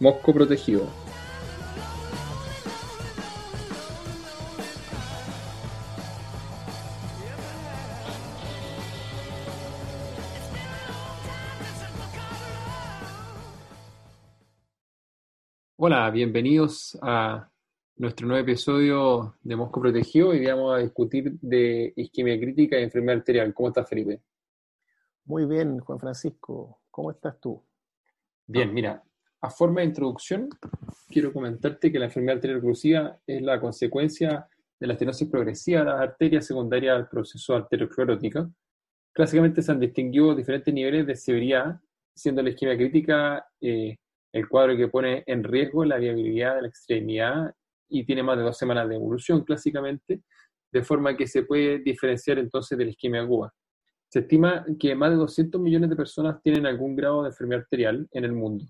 Mosco Protegido. Hola, bienvenidos a nuestro nuevo episodio de Mosco Protegido. Hoy vamos a discutir de isquemia crítica y enfermedad arterial. ¿Cómo estás, Felipe? Muy bien, Juan Francisco. ¿Cómo estás tú? Bien, mira, a forma de introducción, quiero comentarte que la enfermedad arterial oclusiva es la consecuencia de la estenosis progresiva de las arterias secundarias al proceso arteriosclerótico. Clásicamente se han distinguido diferentes niveles de severidad, siendo la isquemia crítica eh, el cuadro que pone en riesgo la viabilidad de la extremidad y tiene más de dos semanas de evolución clásicamente, de forma que se puede diferenciar entonces de la isquemia aguda. Se estima que más de 200 millones de personas tienen algún grado de enfermedad arterial en el mundo.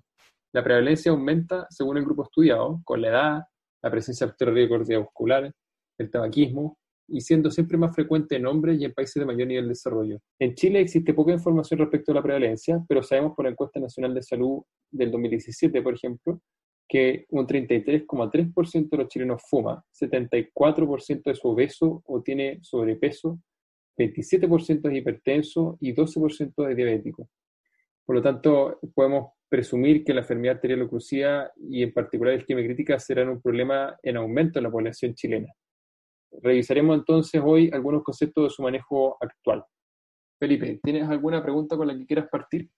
La prevalencia aumenta según el grupo estudiado, con la edad, la presencia de vascular, el tabaquismo, y siendo siempre más frecuente en hombres y en países de mayor nivel de desarrollo. En Chile existe poca información respecto a la prevalencia, pero sabemos por la encuesta nacional de salud del 2017, por ejemplo, que un 33,3% de los chilenos fuma, 74% es obeso o tiene sobrepeso, 27% es hipertenso y 12% es diabético. Por lo tanto, podemos presumir que la enfermedad arterial oclusiva y en particular el isquemia crítica serán un problema en aumento en la población chilena. Revisaremos entonces hoy algunos conceptos de su manejo actual. Felipe, ¿tienes alguna pregunta con la que quieras partir?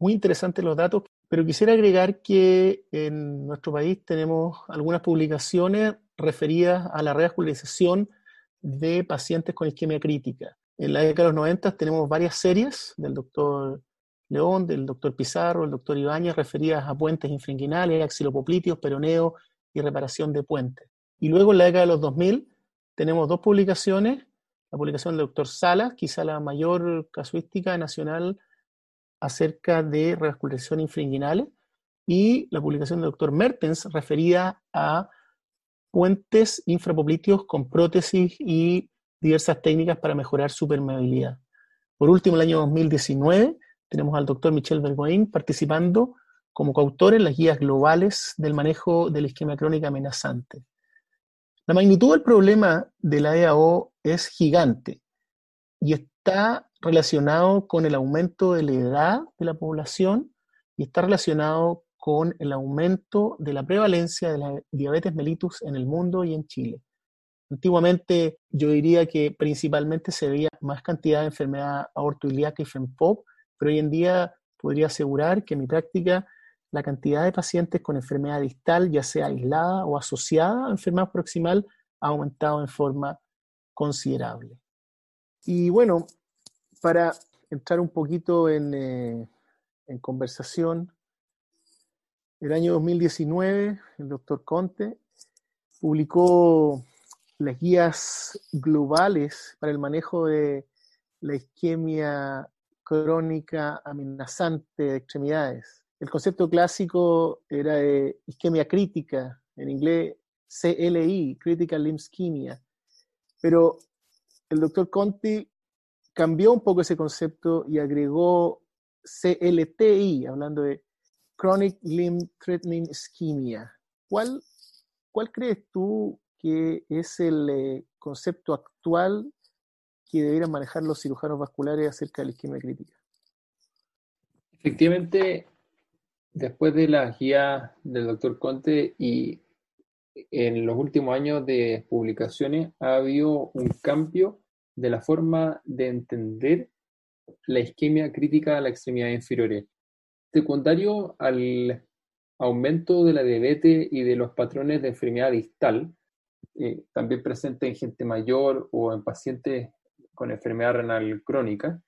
Muy interesantes los datos, pero quisiera agregar que en nuestro país tenemos algunas publicaciones referidas a la revascularización de pacientes con isquemia crítica. En la década de los 90 tenemos varias series del doctor León, del doctor Pizarro, el doctor Ibáñez, referidas a puentes infringuinales, axilopoplíteos, peroneo y reparación de puentes. Y luego en la década de los 2000 tenemos dos publicaciones, la publicación del doctor Salas, quizá la mayor casuística nacional acerca de revascularización infringuinales, y la publicación del doctor Mertens referida a puentes infrapoplíteos con prótesis y diversas técnicas para mejorar su permeabilidad. Por último, el año 2019 tenemos al doctor Michel Bergoin participando como coautor en las guías globales del manejo de la isquemia crónica amenazante. La magnitud del problema de la EAO es gigante y está relacionado con el aumento de la edad de la población y está relacionado con el aumento de la prevalencia de la diabetes mellitus en el mundo y en Chile. Antiguamente yo diría que principalmente se veía más cantidad de enfermedad aortoilíaca y FEMPOP, pero hoy en día podría asegurar que en mi práctica la cantidad de pacientes con enfermedad distal, ya sea aislada o asociada a enfermedad proximal, ha aumentado en forma considerable. Y bueno, para entrar un poquito en, eh, conversación, el año 2019 el doctor Conte publicó las guías globales para el manejo de la isquemia crónica amenazante de extremidades. El concepto clásico era de isquemia crítica, en inglés CLI, Critical Limb Ischemia. Pero el doctor Conti cambió un poco ese concepto y agregó CLTI, hablando de Chronic Limb Threatening Ischemia. ¿Cuál, cuál crees tú que es el eh, concepto actual que debieran manejar los cirujanos vasculares acerca de la isquemia crítica. Efectivamente, después de la guía del doctor Conte y en los últimos años de publicaciones ha habido un cambio de la forma de entender la isquemia crítica a la extremidad inferior. Secundario al aumento de la diabetes y de los patrones de enfermedad distal, eh, también presente en gente mayor o en pacientes con enfermedad renal crónica,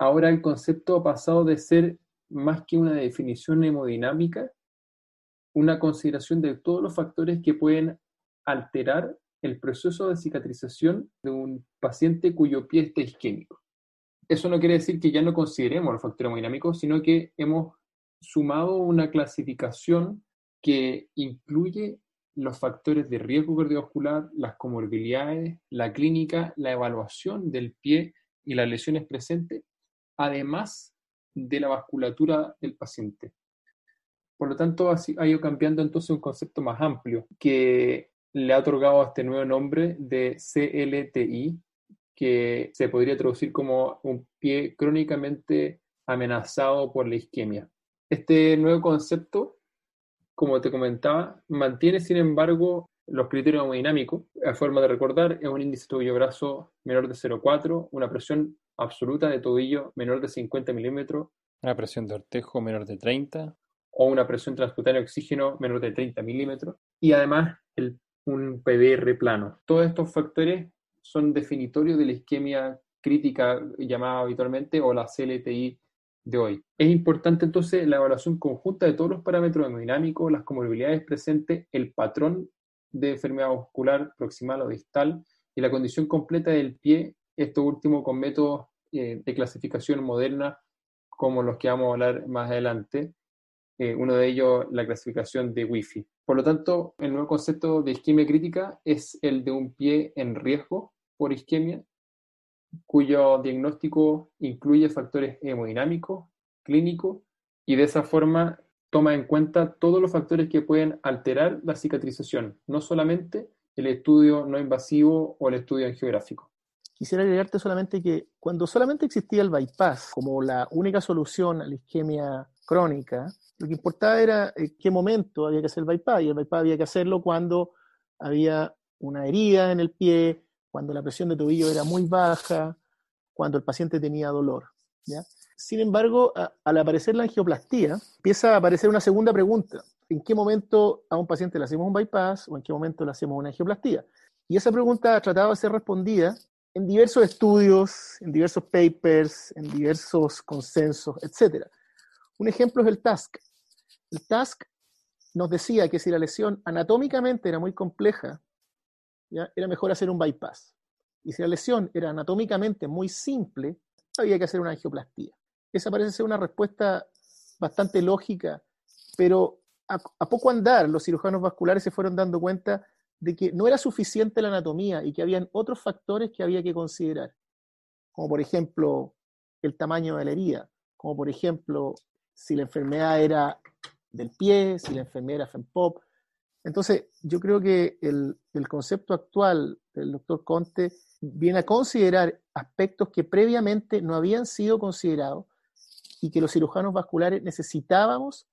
ahora el concepto ha pasado de ser más que una definición hemodinámica, una consideración de todos los factores que pueden alterar el proceso de cicatrización de un paciente cuyo pie esté isquémico. Eso no quiere decir que ya no consideremos los factores hemodinámicos, sino que hemos sumado una clasificación que incluye los factores de riesgo cardiovascular, las comorbilidades, la clínica, la evaluación del pie y las lesiones presentes, además de la vasculatura del paciente. Por lo tanto, ha ido cambiando entonces un concepto más amplio que le ha otorgado este nuevo nombre de CLTI, que se podría traducir como un pie crónicamente amenazado por la isquemia. Este nuevo concepto, como te comentaba, mantiene sin embargo los criterios hemodinámicos. A forma de recordar, es un índice tobillo-brazo menor de 0,4, una presión absoluta de tobillo menor de 50 milímetros. Una presión de ortejo menor de 30. O una presión transcutánea de oxígeno menor de 30 milímetros. Y además el un PDR plano. Todos estos factores son definitorios de la isquemia crítica llamada habitualmente o la CLTI de hoy. Es importante entonces la evaluación conjunta de todos los parámetros hemodinámicos, las comorbilidades presentes, el patrón de enfermedad muscular proximal o distal y la condición completa del pie, esto último con métodos eh, de clasificación moderna como los que vamos a hablar más adelante, eh, uno de ellos la clasificación de Wi-Fi. Por lo tanto, el nuevo concepto de isquemia crítica es el de un pie en riesgo por isquemia, cuyo diagnóstico incluye factores hemodinámicos, clínicos, y de esa forma toma en cuenta todos los factores que pueden alterar la cicatrización, no solamente el estudio no invasivo o el estudio angiográfico. Quisiera agregarte solamente que cuando solamente existía el bypass como la única solución a la isquemia crónica, lo que importaba era en qué momento había que hacer el bypass, y el bypass había que hacerlo cuando había una herida en el pie, cuando la presión de tobillo era muy baja, cuando el paciente tenía dolor. Sin embargo, al aparecer la angioplastía, empieza a aparecer una segunda pregunta. ¿En qué momento a un paciente le hacemos un bypass o en qué momento le hacemos una angioplastía? Y esa pregunta ha tratado de ser respondida en diversos estudios, en diversos papers, en diversos consensos, etc. Un ejemplo es el TASC. El TASC nos decía que si la lesión anatómicamente era muy compleja, era mejor hacer un bypass. Y si la lesión era anatómicamente muy simple, había que hacer una angioplastía. Esa parece ser una respuesta bastante lógica, pero a, a, poco andar los cirujanos vasculares se fueron dando cuenta de que no era suficiente la anatomía y que habían otros factores que había que considerar, como por ejemplo el tamaño de la herida, como por ejemplo si la enfermedad era del pie, si la enfermedad era FEMPOP. Entonces, yo creo que el, el concepto actual del doctor Conte viene a considerar aspectos que previamente no habían sido considerados y que los cirujanos vasculares necesitábamos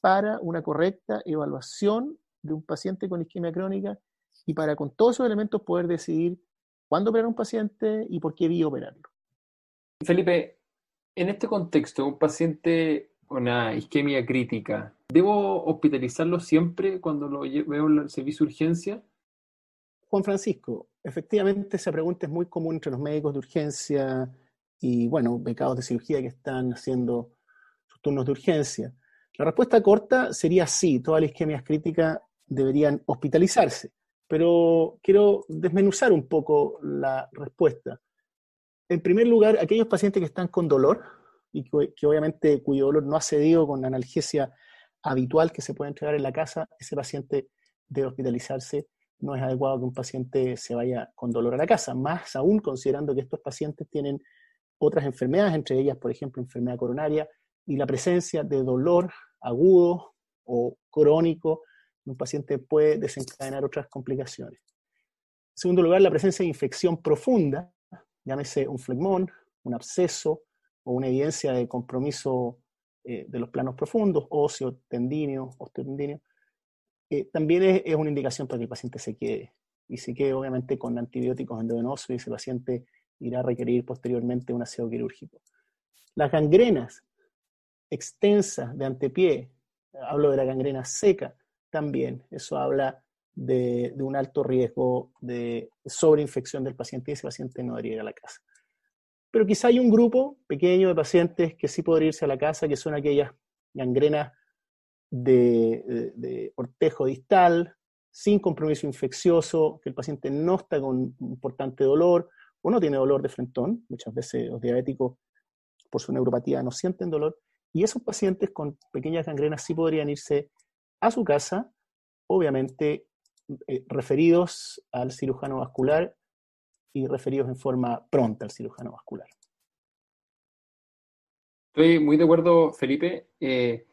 para una correcta evaluación de un paciente con isquemia crónica y para con todos esos elementos poder decidir cuándo operar a un paciente y por qué vía operarlo. Felipe, en este contexto, un paciente una isquemia crítica, ¿debo hospitalizarlo siempre cuando lo veo en el servicio de urgencia? Juan Francisco, efectivamente esa pregunta es muy común entre los médicos de urgencia y, bueno, becados de cirugía que están haciendo sus turnos de urgencia. La respuesta corta sería sí, todas las isquemias críticas deberían hospitalizarse, pero quiero desmenuzar un poco la respuesta. En primer lugar, aquellos pacientes que están con dolor, y que, obviamente cuyo dolor no ha cedido con la analgesia habitual que se puede entregar en la casa, ese paciente debe hospitalizarse. No es adecuado que un paciente se vaya con dolor a la casa, más aún considerando que estos pacientes tienen otras enfermedades, entre ellas, por ejemplo, enfermedad coronaria, y la presencia de dolor agudo o crónico en un paciente puede desencadenar otras complicaciones. En segundo lugar, la presencia de infección profunda, llámese un flegmón, un absceso, o una evidencia de compromiso eh, de los planos profundos, óseo, tendíneo, osteotendíneo, eh, también es, una indicación para que el paciente se quede. Y se quede obviamente con antibióticos endovenosos y ese paciente irá a requerir posteriormente un aseo quirúrgico. Las gangrenas extensas de antepié, hablo de la gangrena seca, también, eso habla de, de, un alto riesgo de sobreinfección del paciente y ese paciente no debería ir a la casa. Pero quizá hay un grupo pequeño de pacientes que sí podría irse a la casa, que son aquellas gangrenas de, de, cortejo distal, sin compromiso infeccioso, que el paciente no está con importante dolor o no tiene dolor de frentón. Muchas veces los diabéticos, por su neuropatía, no sienten dolor. Y esos pacientes con pequeñas gangrenas sí podrían irse a su casa, obviamente eh, referidos al cirujano vascular y referidos en forma pronta al cirujano vascular. Estoy muy de acuerdo, Felipe. Eh,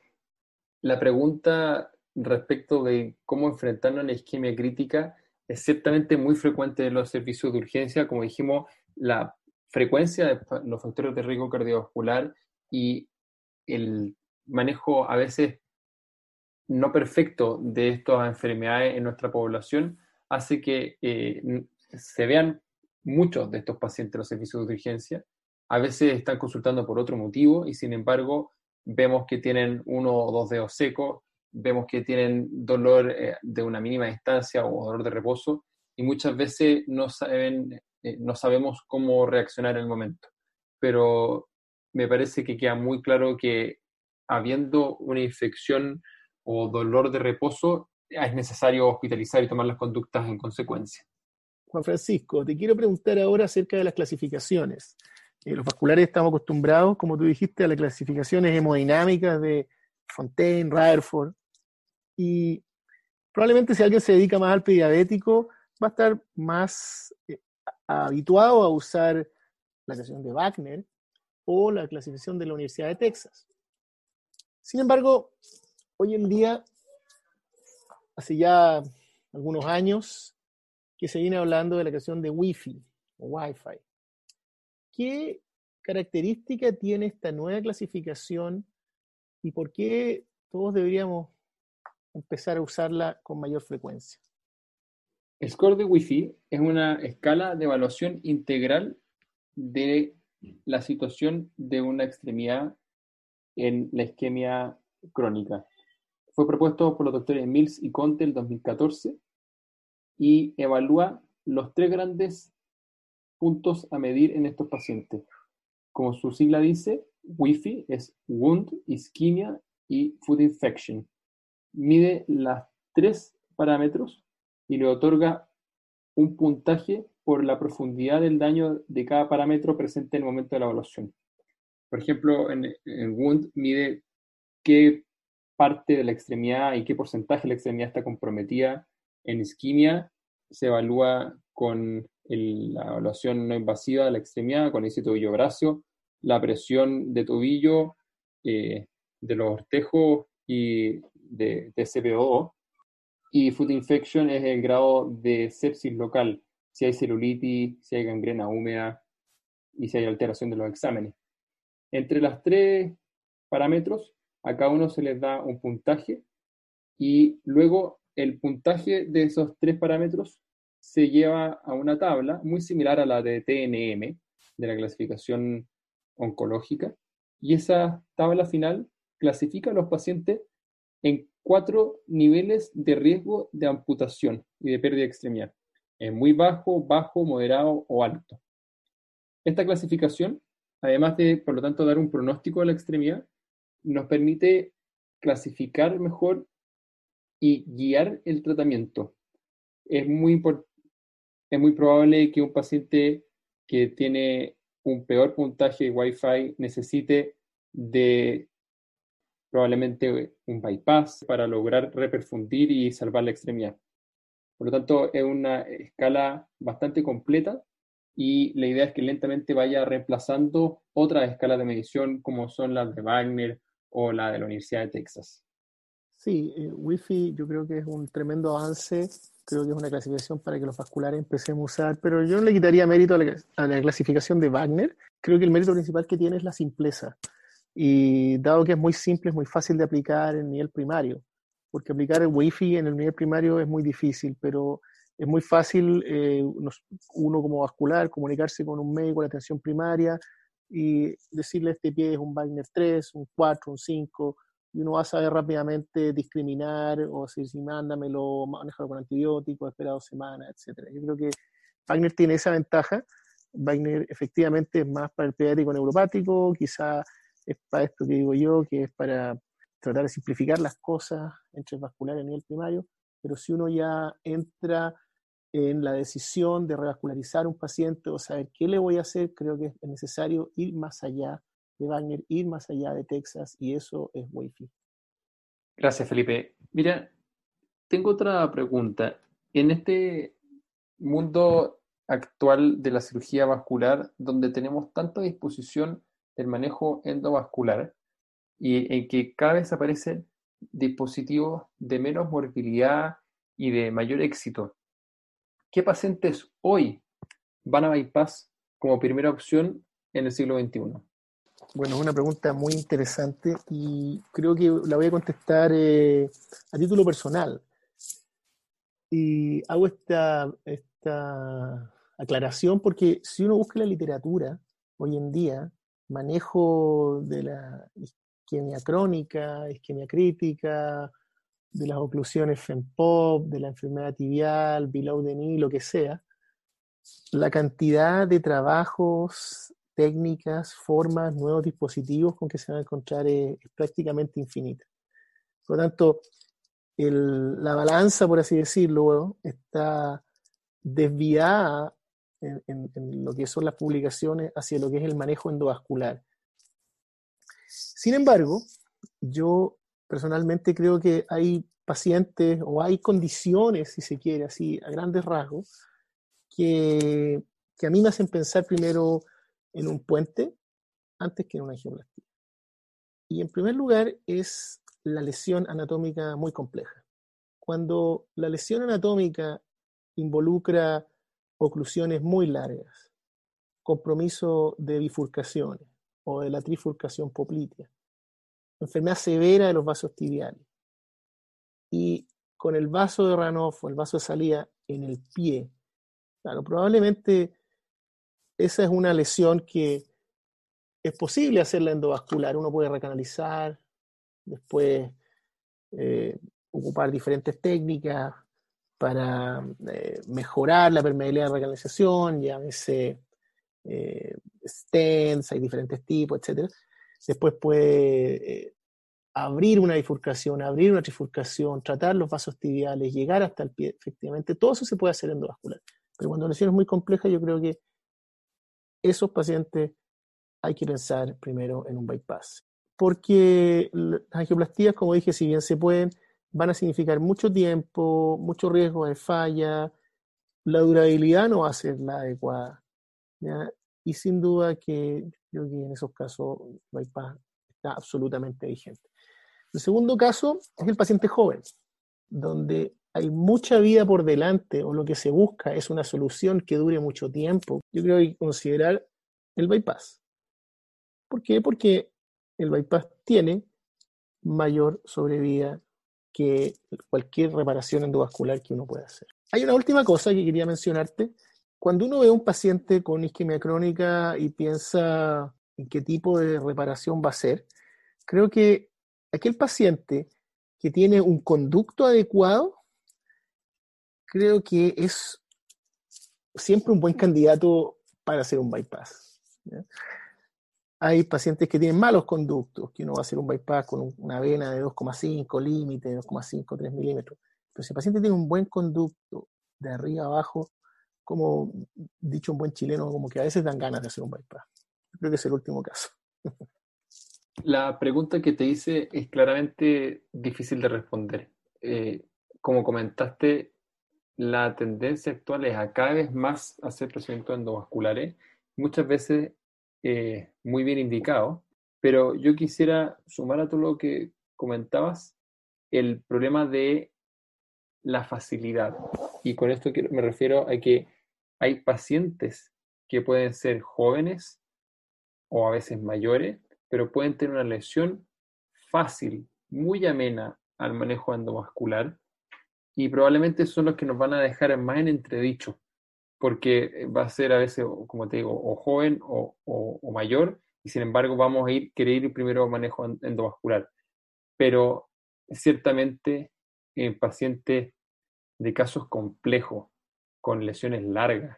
la pregunta respecto de cómo enfrentarnos a la isquemia crítica es ciertamente muy frecuente en los servicios de urgencia. Como dijimos, la frecuencia de los factores de riesgo cardiovascular y el manejo a veces no perfecto de estas enfermedades en nuestra población hace que eh, se vean muchos de estos pacientes en los servicios de urgencia. A veces están consultando por otro motivo y sin embargo vemos que tienen uno o dos dedos secos, vemos que tienen dolor eh, de una mínima distancia o dolor de reposo y muchas veces no, saben, eh, no sabemos cómo reaccionar en el momento. Pero me parece que queda muy claro que habiendo una infección o dolor de reposo, es necesario hospitalizar y tomar las conductas en consecuencia. Juan Francisco, te quiero preguntar ahora acerca de las clasificaciones. Eh, los vasculares estamos acostumbrados, como tú dijiste, a las clasificaciones hemodinámicas de Fontaine, Rutherford, y probablemente si alguien se dedica más al pediabético, va a estar más eh, habituado a usar la clasificación de Wagner o la clasificación de la Universidad de Texas. Sin embargo, hoy en día, hace ya algunos años, que se viene hablando de la clasificación de Wi-Fi Wi-Fi. ¿Qué característica tiene esta nueva clasificación y por qué todos deberíamos empezar a usarla con mayor frecuencia? El score de Wi-Fi es una escala de evaluación integral de la situación de una extremidad en la isquemia crónica. Fue propuesto por los doctores Mills y Conte en 2014 y evalúa los tres grandes puntos a medir en estos pacientes. Como su sigla dice, WIFI es Wound, Ischemia y Food Infection. Mide las tres parámetros y le otorga un puntaje por la profundidad del daño de cada parámetro presente en el momento de la evaluación. Por ejemplo, en, el Wound mide qué parte de la extremidad y qué porcentaje de la extremidad está comprometida. En isquemia se evalúa con la evaluación no invasiva de la extremidad, con ese tobillo-brazo, la presión de tobillo, eh, de los ortejos y de, de CPO2. Y foot infection es el grado de sepsis local, si hay celulitis, si hay gangrena húmeda y si hay alteración de los exámenes. Entre las tres parámetros, a cada uno se les da un puntaje y luego el puntaje de esos tres parámetros se lleva a una tabla muy similar a la de TNM, de la clasificación oncológica, y esa tabla final clasifica a los pacientes en cuatro niveles de riesgo de amputación y de pérdida de extremidad. Es muy bajo, bajo, moderado o alto. Esta clasificación, además de, por lo tanto, dar un pronóstico de la extremidad, nos permite clasificar mejor y guiar el tratamiento. Es muy, es muy probable que un paciente que tiene un peor puntaje de Wi-Fi necesite de probablemente un bypass para lograr reperfundir y salvar la extremidad. Por lo tanto, es una escala bastante completa y la idea es que lentamente vaya reemplazando otras escalas de medición como son las de Wagner o la de la Universidad de Texas. Sí, eh, Wi-Fi yo creo que es un tremendo avance, creo que es una clasificación para que los vasculares empecemos a usar, pero yo no le quitaría mérito a la, clasificación de Wagner, creo que el mérito principal que tiene es la simpleza. Y dado que es muy simple, es muy fácil de aplicar en nivel primario, porque aplicar el Wi-Fi en el nivel primario es muy difícil, pero es muy fácil eh, uno como vascular comunicarse con un médico de atención primaria y decirle este pie es un Wagner 3, un 4, un 5, y uno va a saber rápidamente discriminar o decir si mándamelo, manejarlo con antibióticos, espera dos semanas, etc. Yo creo que Wagner tiene esa ventaja. Wagner efectivamente es más para el pediátrico neuropático, quizá es para esto que digo yo, que es para tratar de simplificar las cosas entre vascular y el nivel primario, pero si uno ya entra en la decisión de revascularizar un paciente o saber qué le voy a hacer, creo que es necesario ir más allá de Wagner, ir más allá de Texas, y eso es Wi-Fi. Gracias, Felipe. Mira, tengo otra pregunta. En este mundo actual de la cirugía vascular, donde tenemos tanta disposición del manejo endovascular y en que cada vez aparecen dispositivos de menos morbilidad y de mayor éxito, ¿qué pacientes hoy van a bypass como primera opción en el siglo XXI? Bueno, es una pregunta muy interesante y creo que la voy a contestar eh, a título personal. Y hago esta, esta aclaración porque si uno busca la literatura hoy en día, manejo de la isquemia crónica, isquemia crítica, de las oclusiones FEMPOP, de la enfermedad tibial, below the knee, lo que sea, la cantidad de trabajos, técnicas, formas, nuevos dispositivos con que se van a encontrar es, prácticamente infinita. Por lo tanto, la balanza, por así decirlo, está desviada en, lo que son las publicaciones hacia lo que es el manejo endovascular. Sin embargo, yo personalmente creo que hay pacientes o hay condiciones, si se quiere, así a grandes rasgos, que, que a mí me hacen pensar primero en un puente antes que en una angioplastía. Y en primer lugar es la lesión anatómica muy compleja. Cuando la lesión anatómica involucra oclusiones muy largas, compromiso de bifurcaciones o de la trifurcación poplitea, enfermedad severa de los vasos tibiales y con el vaso de Ranoff o el vaso de salida en el pie, claro, probablemente esa es una lesión que es posible hacerla endovascular, uno puede recanalizar, después eh, ocupar diferentes técnicas, para eh, mejorar la permeabilidad de recanalización, llámese eh, stents, hay diferentes tipos, etc. Después puede eh, abrir una bifurcación, abrir una trifurcación, tratar los vasos tibiales, llegar hasta el pie, efectivamente, todo eso se puede hacer endovascular. Pero cuando la lesión es muy compleja, yo creo que esos pacientes hay que pensar primero en un bypass. Porque las angioplastías, como dije, si bien se pueden, van a significar mucho tiempo, mucho riesgo de falla, la durabilidad no va a ser la adecuada. Y sin duda que creo que en esos casos bypass está absolutamente vigente. El segundo caso es el paciente joven, donde hay mucha vida por delante o lo que se busca es una solución que dure mucho tiempo. Yo creo que considerar el bypass. ¿Por qué? Porque el bypass tiene mayor sobrevida que cualquier reparación endovascular que uno pueda hacer. Hay una última cosa que quería mencionarte. Cuando uno ve a un paciente con isquemia crónica y piensa en qué tipo de reparación va a ser, creo que aquel paciente que tiene un conducto adecuado, creo que es siempre un buen candidato para hacer un bypass. Hay pacientes que tienen malos conductos, que uno va a hacer un bypass con una vena de 2,5 límite, 2,5, 3 milímetros. Pero si el paciente tiene un buen conducto de arriba abajo, como dicho un buen chileno, como que a veces dan ganas de hacer un bypass. Creo que es el último caso. La pregunta que te hice es claramente difícil de responder. Eh, como comentaste, la tendencia actual es a cada vez más hacer procedimientos endovasculares. Muchas veces eh, muy bien indicado, pero yo quisiera sumar a todo lo que comentabas el problema de la facilidad. Y con esto me refiero a que hay pacientes que pueden ser jóvenes o a veces mayores, pero pueden tener una lesión fácil, muy amena al manejo endovascular y probablemente son los que nos van a dejar más en entredicho porque eh, va a ser a veces, como te digo, o joven o, mayor, y sin embargo vamos a ir, querer ir primero a manejo endovascular. Pero ciertamente en pacientes de casos complejos, con lesiones largas,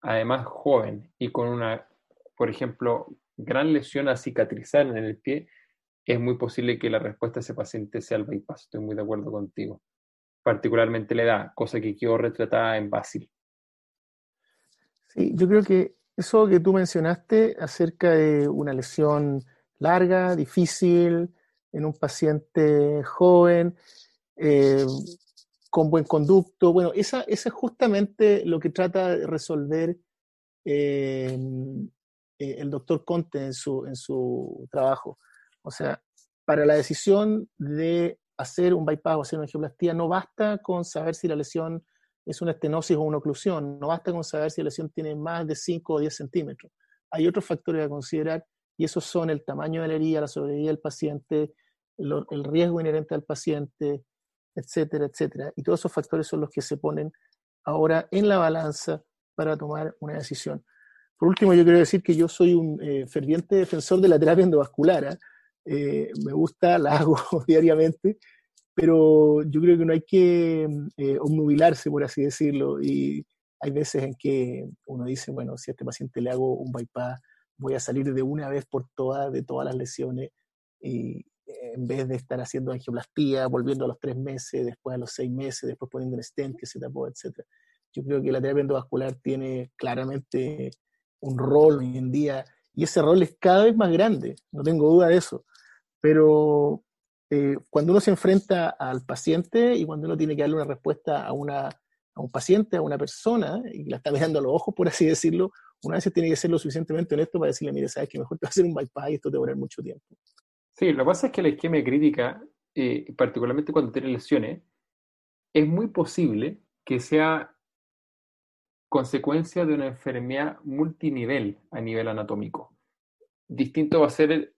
además joven y con una, por ejemplo, gran lesión a cicatrizar en el pie, es muy posible que la respuesta de ese paciente sea el bypass. Estoy muy de acuerdo contigo. Particularmente la edad, cosa que quedó retratada en Basil. Sí, yo creo que eso que tú mencionaste acerca de una lesión larga, difícil, en un paciente joven, eh, con buen conducto, bueno, esa, es justamente lo que trata de resolver eh, eh, el doctor Conte en su, en su trabajo. O sea, para la decisión de hacer un bypass o hacer una angioplastía, no basta con saber si la lesión es una estenosis o una oclusión, no basta con saber si la lesión tiene más de 5 o 10 centímetros. Hay otros factores a considerar y esos son el tamaño de la herida, la sobrevida del paciente, el riesgo inherente al paciente, etcétera, etcétera. Y todos esos factores son los que se ponen ahora en la balanza para tomar una decisión. Por último, yo quiero decir que yo soy un eh, ferviente defensor de la terapia endovascular. ¿ah? Eh, me gusta, la hago diariamente, pero yo creo que no hay que eh, obnubilarse, por así decirlo. Y hay veces en que uno dice, bueno, si a este paciente le hago un bypass, voy a salir de una vez por todas de todas las lesiones. Y en vez de estar haciendo angioplastía, volviendo a los tres meses, después a los seis meses, después poniendo un stent que se tapó, etc. Yo creo que la terapia endovascular tiene claramente un rol hoy en día, y ese rol es cada vez más grande, no tengo duda de eso. Pero eh, cuando uno se enfrenta al paciente y cuando uno tiene que darle una respuesta a, una, a un paciente, a una persona, y la está mirando a los ojos, por así decirlo, una vez tiene que ser lo suficientemente honesto para decirle, mire, sabes que mejor te va a hacer un bypass y esto te va a durar mucho tiempo. Sí, lo que pasa es que la isquemia crítica, eh, particularmente cuando tiene lesiones, es muy posible que sea consecuencia de una enfermedad multinivel a nivel anatómico. Distinto va a ser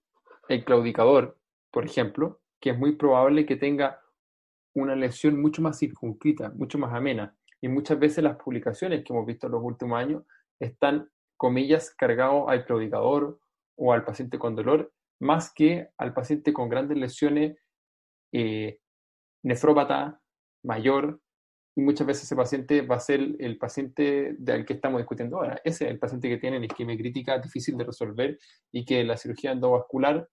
el, claudicador, por ejemplo, que es muy probable que tenga una lesión mucho más circunscrita, mucho más amena. Y muchas veces las publicaciones que hemos visto en los últimos años están, comillas, cargados al claudicador o al paciente con dolor, más que al paciente con grandes lesiones eh, nefrópata, mayor, y muchas veces ese paciente va a ser el paciente del que estamos discutiendo ahora. Ese es el paciente que tiene la isquemia crítica difícil de resolver y que la cirugía endovascular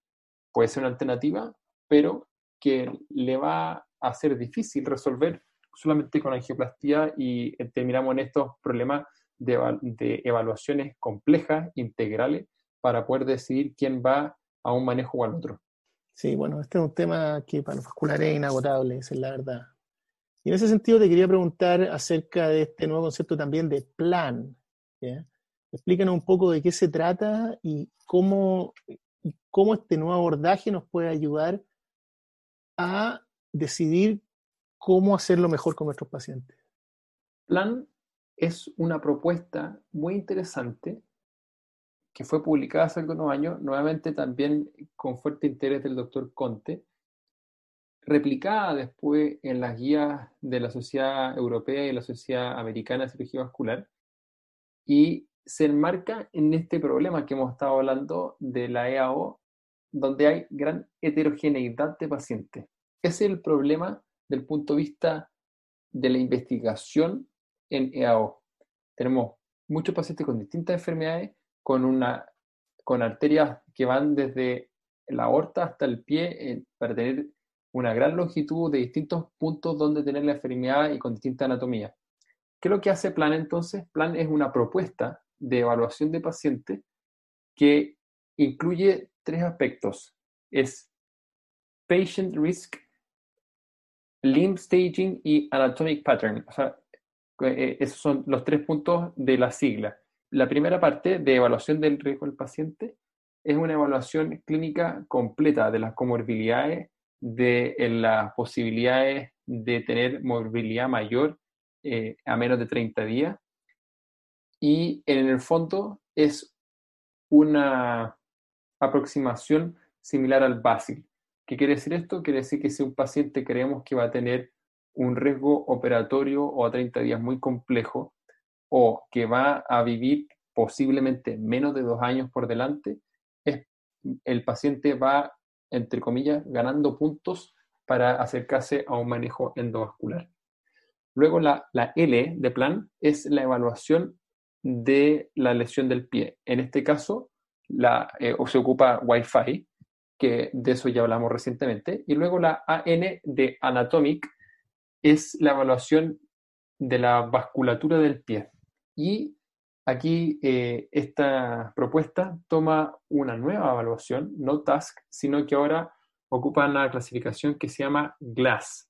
puede ser una alternativa, pero que le va a ser difícil resolver solamente con angioplastía y eh, terminamos en estos problemas de, evaluaciones complejas, integrales, para poder decidir quién va a un manejo o al otro. Sí, bueno, este es un tema que para los vasculares es inagotable, esa es la verdad. Y en ese sentido te quería preguntar acerca de este nuevo concepto también de plan. Explícanos un poco de qué se trata y cómo, cómo este nuevo abordaje nos puede ayudar a decidir cómo hacerlo mejor con nuestros pacientes. Plan es una propuesta muy interesante que fue publicada hace algunos años, nuevamente también con fuerte interés del doctor Conte, replicada después en las guías de la Sociedad Europea y la Sociedad Americana de Cirugía Vascular, y se enmarca en este problema que hemos estado hablando de la EAO, donde hay gran heterogeneidad de pacientes. Ese es el problema del punto de vista de la investigación en EAO. Tenemos muchos pacientes con distintas enfermedades, con, una, con arterias que van desde la aorta hasta el pie eh, para tener una gran longitud de distintos puntos donde tener la enfermedad y con distinta anatomía. ¿Qué es lo que hace Plan entonces? Plan es una propuesta de evaluación de pacientes que incluye tres aspectos. Es patient risk, limb staging y anatomic pattern. O sea, eh, esos son los tres puntos de la sigla. La primera parte de evaluación del riesgo del paciente es una evaluación clínica completa de las comorbilidades de las posibilidades de tener movilidad mayor eh, a menos de 30 días. Y en el fondo es una aproximación similar al BASIL. ¿Qué quiere decir esto? Quiere decir que si un paciente creemos que va a tener un riesgo operatorio o a 30 días muy complejo o que va a vivir posiblemente menos de dos años por delante, el paciente va entre comillas, ganando puntos para acercarse a un manejo endovascular. Luego la, L de plan es la evaluación de la lesión del pie. En este caso, la, eh, se ocupa Wi-Fi, que de eso ya hablamos recientemente. Y luego la AN de Anatomic es la evaluación de la vasculatura del pie. Y aquí eh, esta propuesta toma una nueva evaluación, no task, sino que ahora ocupa una clasificación que se llama GLASS.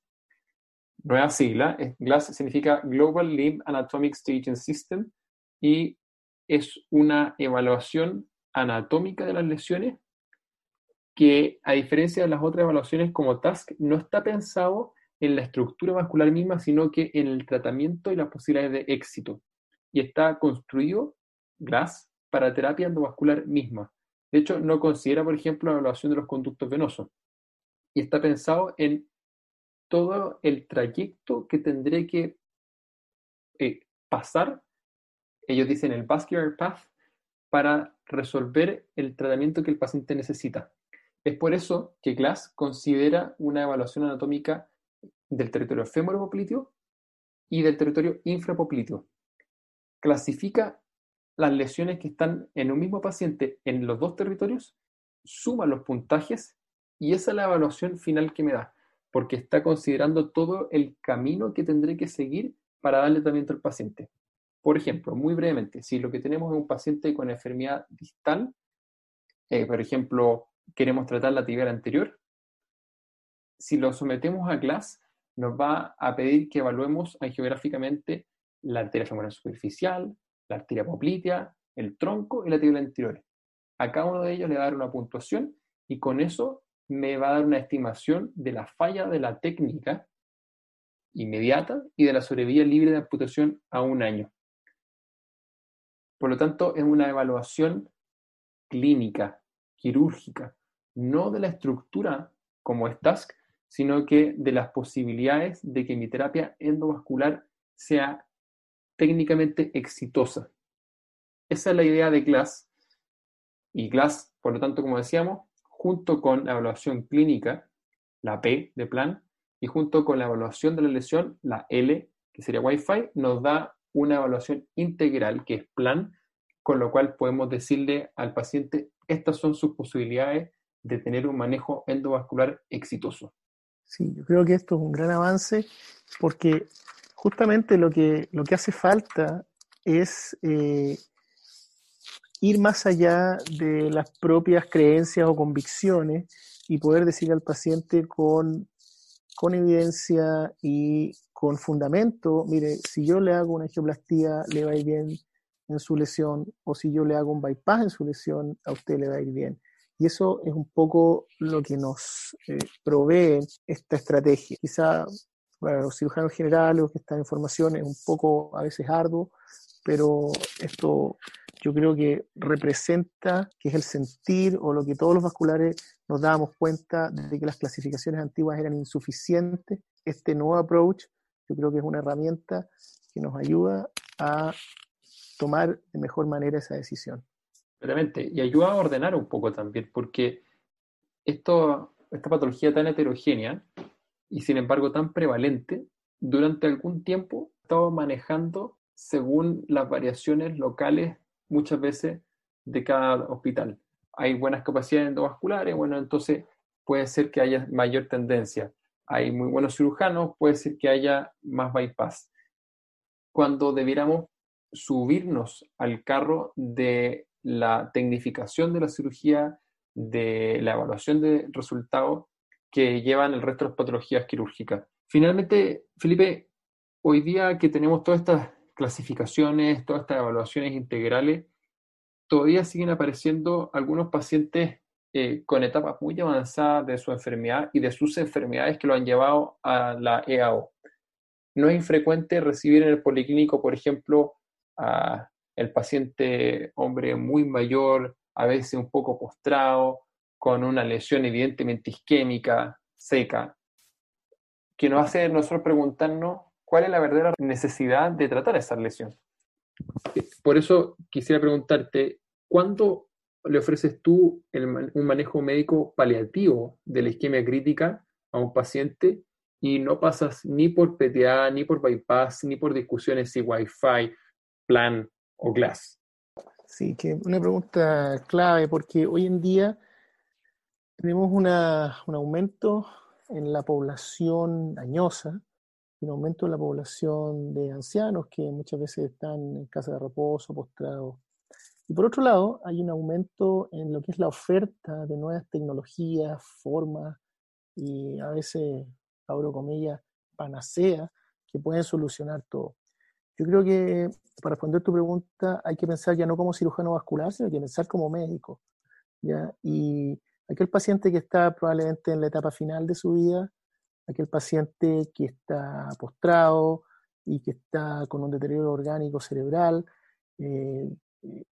Nueva sigla, GLASS significa Global Limb Anatomic Staging System y es una evaluación anatómica de las lesiones que, a diferencia de las otras evaluaciones como TASC, no está pensado en la estructura vascular misma, sino que en el tratamiento y las posibilidades de éxito. Y está construido, GLASS, para terapia endovascular misma. De hecho, no considera, por ejemplo, la evaluación de los conductos venosos. Y está pensado en todo el trayecto que tendré que eh, pasar, ellos dicen el vascular path, para resolver el tratamiento que el paciente necesita. Es por eso que Glass considera una evaluación anatómica del territorio femoropopliteo y del territorio infrapopliteo. Clasifica las lesiones que están en un mismo paciente en los dos territorios, suma los puntajes y esa es la evaluación final que me da, porque está considerando todo el camino que tendré que seguir para darle tratamiento al paciente. Por ejemplo, muy brevemente, si lo que tenemos es un paciente con enfermedad distal, eh, por ejemplo, queremos tratar la tibial anterior, si lo sometemos a CLAS, nos va a pedir que evaluemos angiográficamente la arteria femoral superficial, la arteria poplitea, el tronco y la tibial anterior. A cada uno de ellos le va a dar una puntuación y con eso me va a dar una estimación de la falla de la técnica inmediata y de la sobrevida libre de amputación a un año. Por lo tanto, es una evaluación clínica, quirúrgica, no de la estructura como es TASC, sino que de las posibilidades de que mi terapia endovascular sea técnicamente exitosa. Esa es la idea de GLASS. Y GLASS, por lo tanto, como decíamos, junto con la evaluación clínica, la P de plan, y junto con la evaluación de la lesión, la L, que sería Wi-Fi, nos da una evaluación integral, que es plan, con lo cual podemos decirle al paciente, estas son sus posibilidades de tener un manejo endovascular exitoso. Sí, yo creo que esto es un gran avance porque justamente lo que, lo que hace falta es eh, ir más allá de las propias creencias o convicciones y poder decir al paciente con, con evidencia y con fundamento, mire, si yo le hago una angioplastía, le va a ir bien en su lesión, o si yo le hago un bypass en su lesión, a usted le va a ir bien. Y eso es un poco lo que nos eh, provee esta estrategia. Quizá para los cirujanos generales que están en formación es un poco a veces arduo, pero esto yo creo que representa que es el sentir o lo que todos los vasculares nos dábamos cuenta de que las clasificaciones antiguas eran insuficientes. Este nuevo approach yo creo que es una herramienta que nos ayuda a tomar de mejor manera esa decisión. Realmente, y ayuda a ordenar un poco también, porque esto, esta patología tan heterogénea y sin embargo tan prevalente, durante algún tiempo estaba manejando según las variaciones locales muchas veces de cada hospital. Hay buenas capacidades endovasculares, bueno, entonces puede ser que haya mayor tendencia. Hay muy buenos cirujanos, puede ser que haya más bypass. Cuando debiéramos subirnos al carro de la tecnificación de la cirugía, de la evaluación de resultados que llevan el resto de las patologías quirúrgicas. Finalmente, Felipe, hoy día que tenemos todas estas clasificaciones, todas estas evaluaciones integrales, todavía siguen apareciendo algunos pacientes eh, con etapas muy avanzadas de su enfermedad y de sus enfermedades que lo han llevado a la EAO. No es infrecuente recibir en el policlínico, por ejemplo, a el paciente hombre muy mayor, a veces un poco postrado, con una lesión evidentemente isquémica, seca, que nos hace nosotros preguntarnos cuál es la verdadera necesidad de tratar esa lesión. Por eso quisiera preguntarte, ¿cuándo le ofreces tú un manejo médico paliativo de la isquemia crítica a un paciente y no pasas ni por PTA, ni por bypass, ni por discusiones si Wi-Fi, plan o Glass? Sí, que una pregunta clave, porque hoy en día Tenemos un aumento en la población añosa, un aumento en la población de ancianos que muchas veces están en casa de reposo, postrados. Y por otro lado, hay un aumento en lo que es la oferta de nuevas tecnologías, formas y a veces, abro comillas, panacea que pueden solucionar todo. Yo creo que para responder tu pregunta hay que pensar ya no como cirujano vascular, sino que pensar como médico. ¿ya? Y aquel paciente que está probablemente en la etapa final de su vida, aquel paciente que está postrado y que está con un deterioro orgánico cerebral, eh,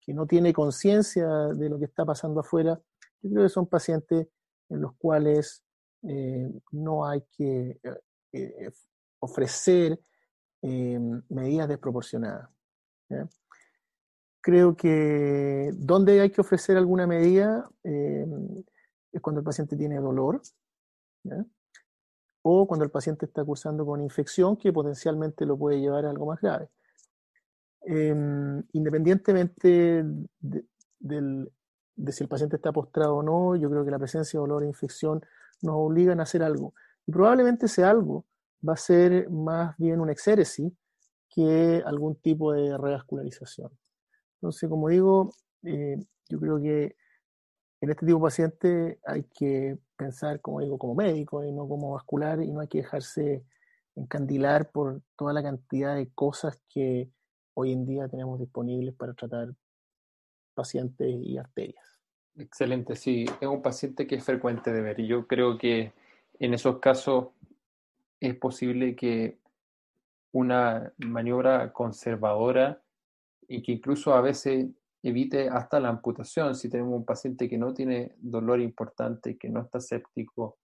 que no tiene conciencia de lo que está pasando afuera, yo creo que son pacientes en los cuales eh, no hay que eh, ofrecer medidas desproporcionadas. Creo que donde hay que ofrecer alguna medida es cuando el paciente tiene dolor, o cuando el paciente está cursando con infección que potencialmente lo puede llevar a algo más grave. Em, independientemente de, si el paciente está postrado o no, yo creo que la presencia de dolor e infección nos obligan a hacer algo. Y probablemente ese algo va a ser más bien un exéresis que algún tipo de revascularización. Entonces, como digo, eh, yo creo que en este tipo de paciente hay que pensar, como digo, como médico y no como vascular y no hay que dejarse encandilar por toda la cantidad de cosas que hoy en día tenemos disponibles para tratar pacientes y arterias. Excelente, sí, es un paciente que es frecuente de ver y yo creo que en esos casos es posible que una maniobra conservadora y que incluso a veces evite hasta la amputación si tenemos un paciente que no tiene dolor importante, que no está séptico,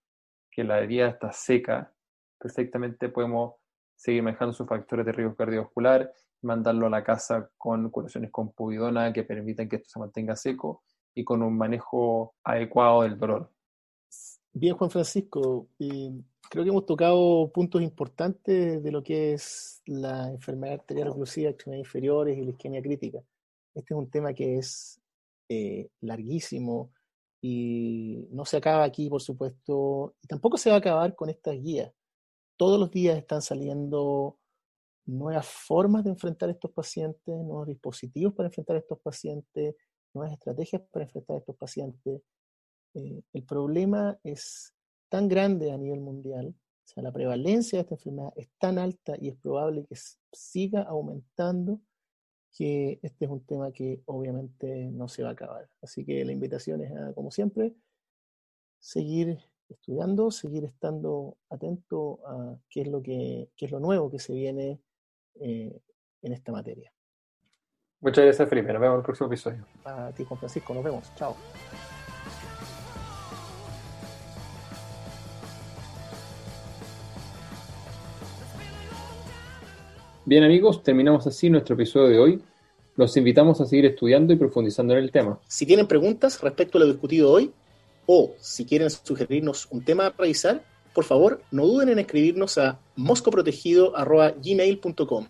que la herida está seca, perfectamente podemos seguir manejando sus factores de riesgo cardiovascular, mandarlo a la casa con curaciones con povidona que permitan que esto se mantenga seco y con un manejo adecuado del dolor. Bien, Juan Francisco, creo que hemos tocado puntos importantes de lo que es la enfermedad arterial oclusiva, extremidades inferiores y la isquemia crítica. Este es un tema que es eh, larguísimo y no se acaba aquí, por supuesto, y tampoco se va a acabar con estas guías. Todos los días están saliendo nuevas formas de enfrentar a estos pacientes, nuevos dispositivos para enfrentar a estos pacientes, nuevas estrategias para enfrentar a estos pacientes. Eh, el problema es tan grande a nivel mundial, o sea, la prevalencia de esta enfermedad es tan alta y es probable que siga aumentando que este es un tema que obviamente no se va a acabar. Así que la invitación es, como siempre, seguir estudiando, seguir estando atento a qué es lo, que, es lo nuevo que se viene eh, en esta materia. Muchas gracias, Felipe. Nos vemos en el próximo episodio. A ti, Juan Francisco. Nos vemos. Chao. Bien amigos, terminamos así nuestro episodio de hoy. Los invitamos a seguir estudiando y profundizando en el tema. Si tienen preguntas respecto a lo discutido hoy o si quieren sugerirnos un tema a revisar, por favor no duden en escribirnos a moscoprotegido.gmail.com.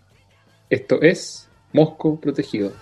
Esto es Mosco Protegido.